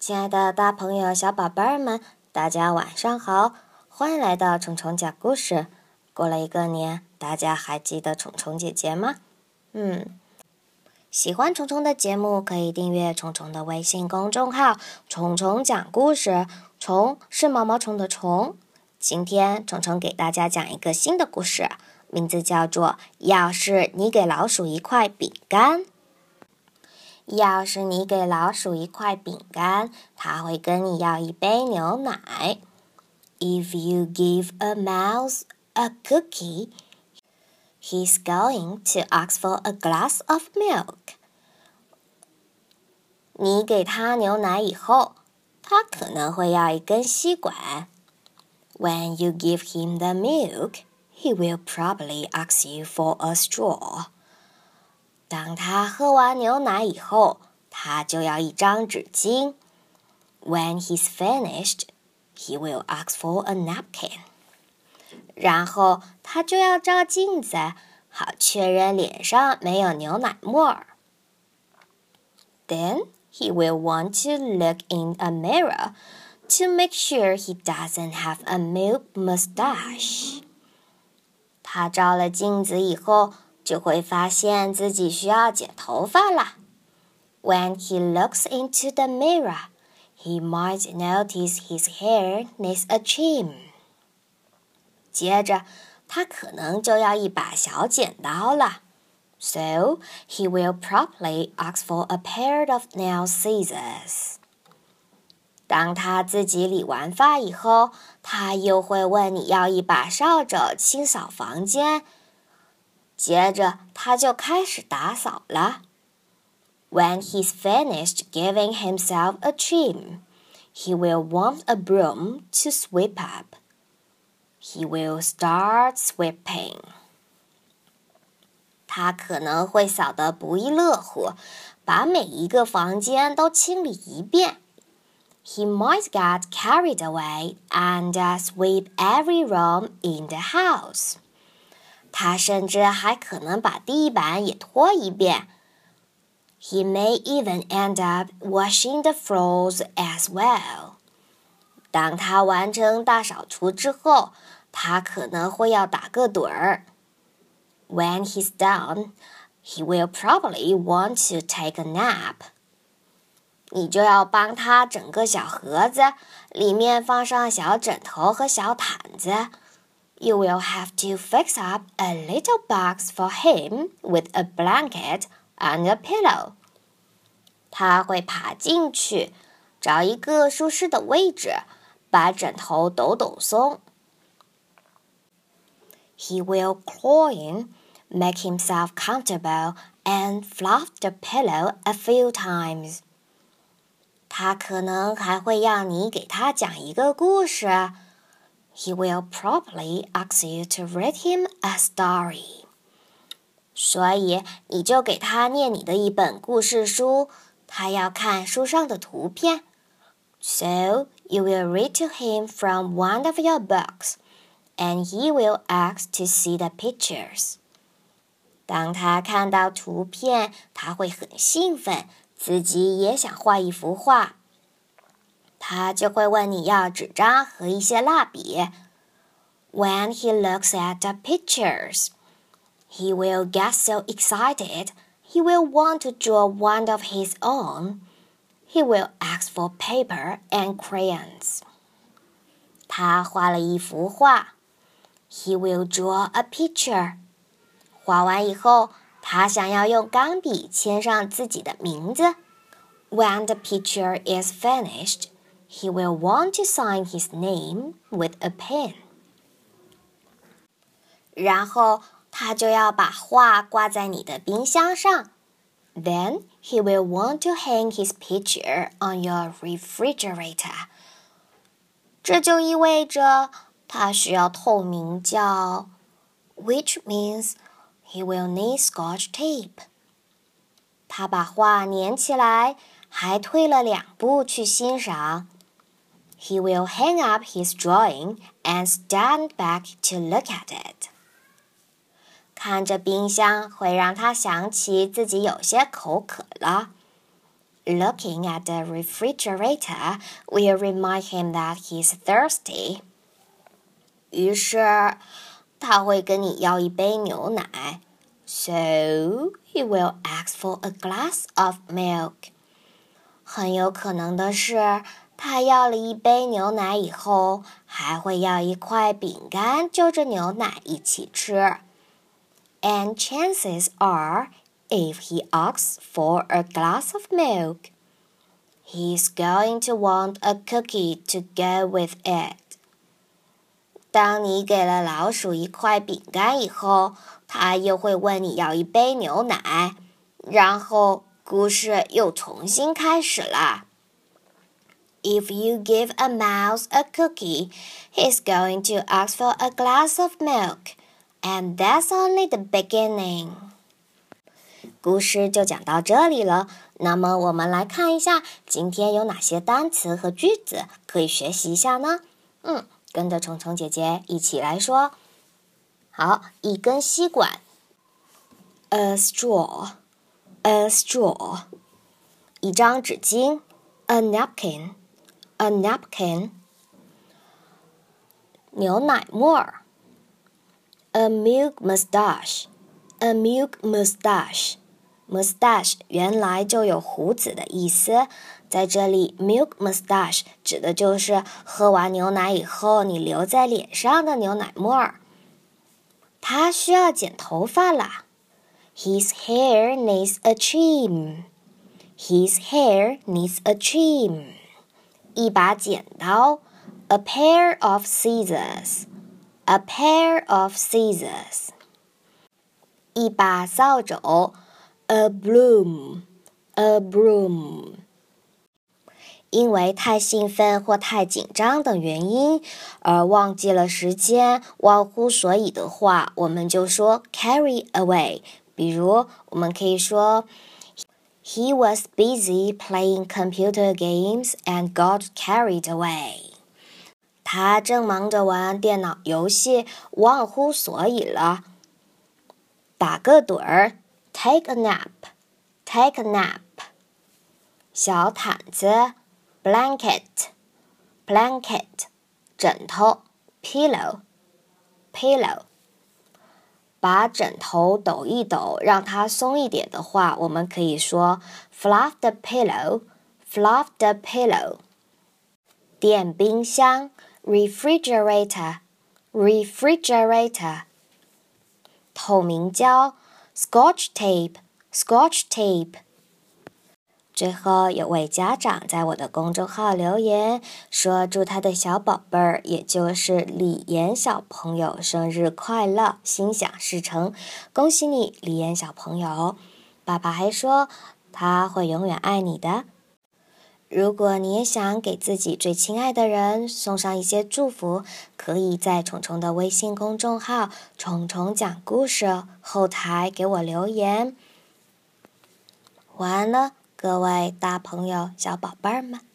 亲爱的大朋友、小宝贝儿们，大家晚上好！欢迎来到虫虫讲故事。过了一个年，大家还记得虫虫姐姐吗？嗯，喜欢虫虫的节目，可以订阅虫虫的微信公众号“虫虫讲故事”。虫是毛毛虫的虫。今天虫虫给大家讲一个新的故事，名字叫做《要是你给老鼠一块饼干》。要是你给老鼠一块饼干，它会跟你要一杯牛奶。If you give a mouse a cookie, he's going to ask for a glass of milk. 你给他牛奶以后，他可能会要一根吸管。When you give him the milk, he will probably ask you for a straw. 当他喝完牛奶以后，他就要一张纸巾。When he's finished, he will ask for a napkin. 然后他就要照镜子，好确认脸上没有牛奶沫儿。Then he will want to look in a mirror to make sure he doesn't have a milk mustache. 他照了镜子以后。就会发现自己需要剪头发了。When he looks into the mirror, he might notice his hair needs a trim. 接着，他可能就要一把小剪刀了。So he will probably ask for a pair of nail scissors. 当他自己理完发以后，他又会问你要一把扫帚清扫房间。接着他就开始打扫了。When he's finished giving himself a trim, he will want a broom to sweep up. He will start sweeping. 他可能会扫得不亦乐乎，把每一个房间都清理一遍。He might get carried away and sweep every room in the house. 他甚至还可能把地板也拖一遍。He may even end up washing the floors as well。当他完成大扫除之后，他可能会要打个盹儿。When he's done, he will probably want to take a nap。你就要帮他整个小盒子，里面放上小枕头和小毯子。you will have to fix up a little box for him with a blanket and a pillow. 他会爬进去，找一个舒适的位置，把枕头抖抖松。He will claw in, make himself comfortable, and fluff the pillow a few times. 他可能还会让你给他讲一个故事。 he will probably ask you to read him a story. 所以你就给他念你的一本故事书，他要看书上的图片。So you will read to him from one of your books, and he will ask to see the pictures. 当他看到图片，他会很兴奋，自己也想画一幅画。 他就会问你要纸张和一些蜡笔。When he looks at the pictures, he will get so excited he will want to draw one of his own. He will ask for paper and crayons. 他画了一幅画。He will draw a picture. 画完以后，他想要用钢笔签上自己的名字。When the picture is finished, he will want to sign his name with a pen. 然后他就要把画挂在你的冰箱上。Then he will want to hang his picture on your refrigerator. 这就意味着他需要透明胶，which means he will need Scotch tape. 他把画粘起来，还退了两步去欣赏。 he will hang up his drawing and stand back to look at it. 看着冰箱会让他想起自己有些口渴了。 looking at the refrigerator will remind him that he's thirsty. 于是他会跟你要一杯牛奶。So he will ask for a glass of milk. 很有可能的是， 他要了一杯牛奶以后，还会要一块饼干，就着牛奶一起吃。And chances are, if he asks for a glass of milk, he's going to want a cookie to go with it. 当你给了老鼠一块饼干以后，他又会问你要一杯牛奶，然后故事又重新开始了。If you give a mouse a cookie, he's going to ask for a glass of milk, and that's only the beginning. 故事就讲到这里了。那么我们来看一下今天有哪些单词和句子可以学习一下呢？嗯。跟着虫虫姐姐一起来说。好，一根吸管，a straw，a straw，一张纸巾，a A napkin，牛奶沫儿，a milk mustache，a milk mustache。Mustache 原来就有胡子的意思，在这里，milk mustache 指的就是喝完牛奶以后你留在脸上的牛奶沫儿。他需要剪头发啦，His hair needs a trim. His hair needs a trim. 一把剪刀，a pair of scissors. A pair of scissors. 一把扫帚。a broom, a broom。因为太兴奋或太紧张等原因而忘记了时间、忘乎所以的话，我们就说 carry away。比如，我们可以说 ，He was busy playing computer games and got carried away。他正忙着玩电脑游戏，忘乎所以了。打个盹儿。Take a nap, take a nap。小毯子，blanket, blanket。枕头，pillow, pillow。 把枕头抖一抖，让它松一点的话，我们可以说 fluff the pillow, fluff the pillow。电冰箱，refrigerator, refrigerator。透明胶。Scotch tape, Scotch tape。最后有位家长在我的公众号留言说：“祝他的小宝贝儿，也就是李岩小朋友生日快乐，心想事成。恭喜你，李岩小朋友！爸爸还说他会永远爱你的。”如果你也想给自己最亲爱的人送上一些祝福，可以在虫虫的微信公众号“虫虫讲故事”后台给我留言。晚安了，各位大朋友、小宝贝们。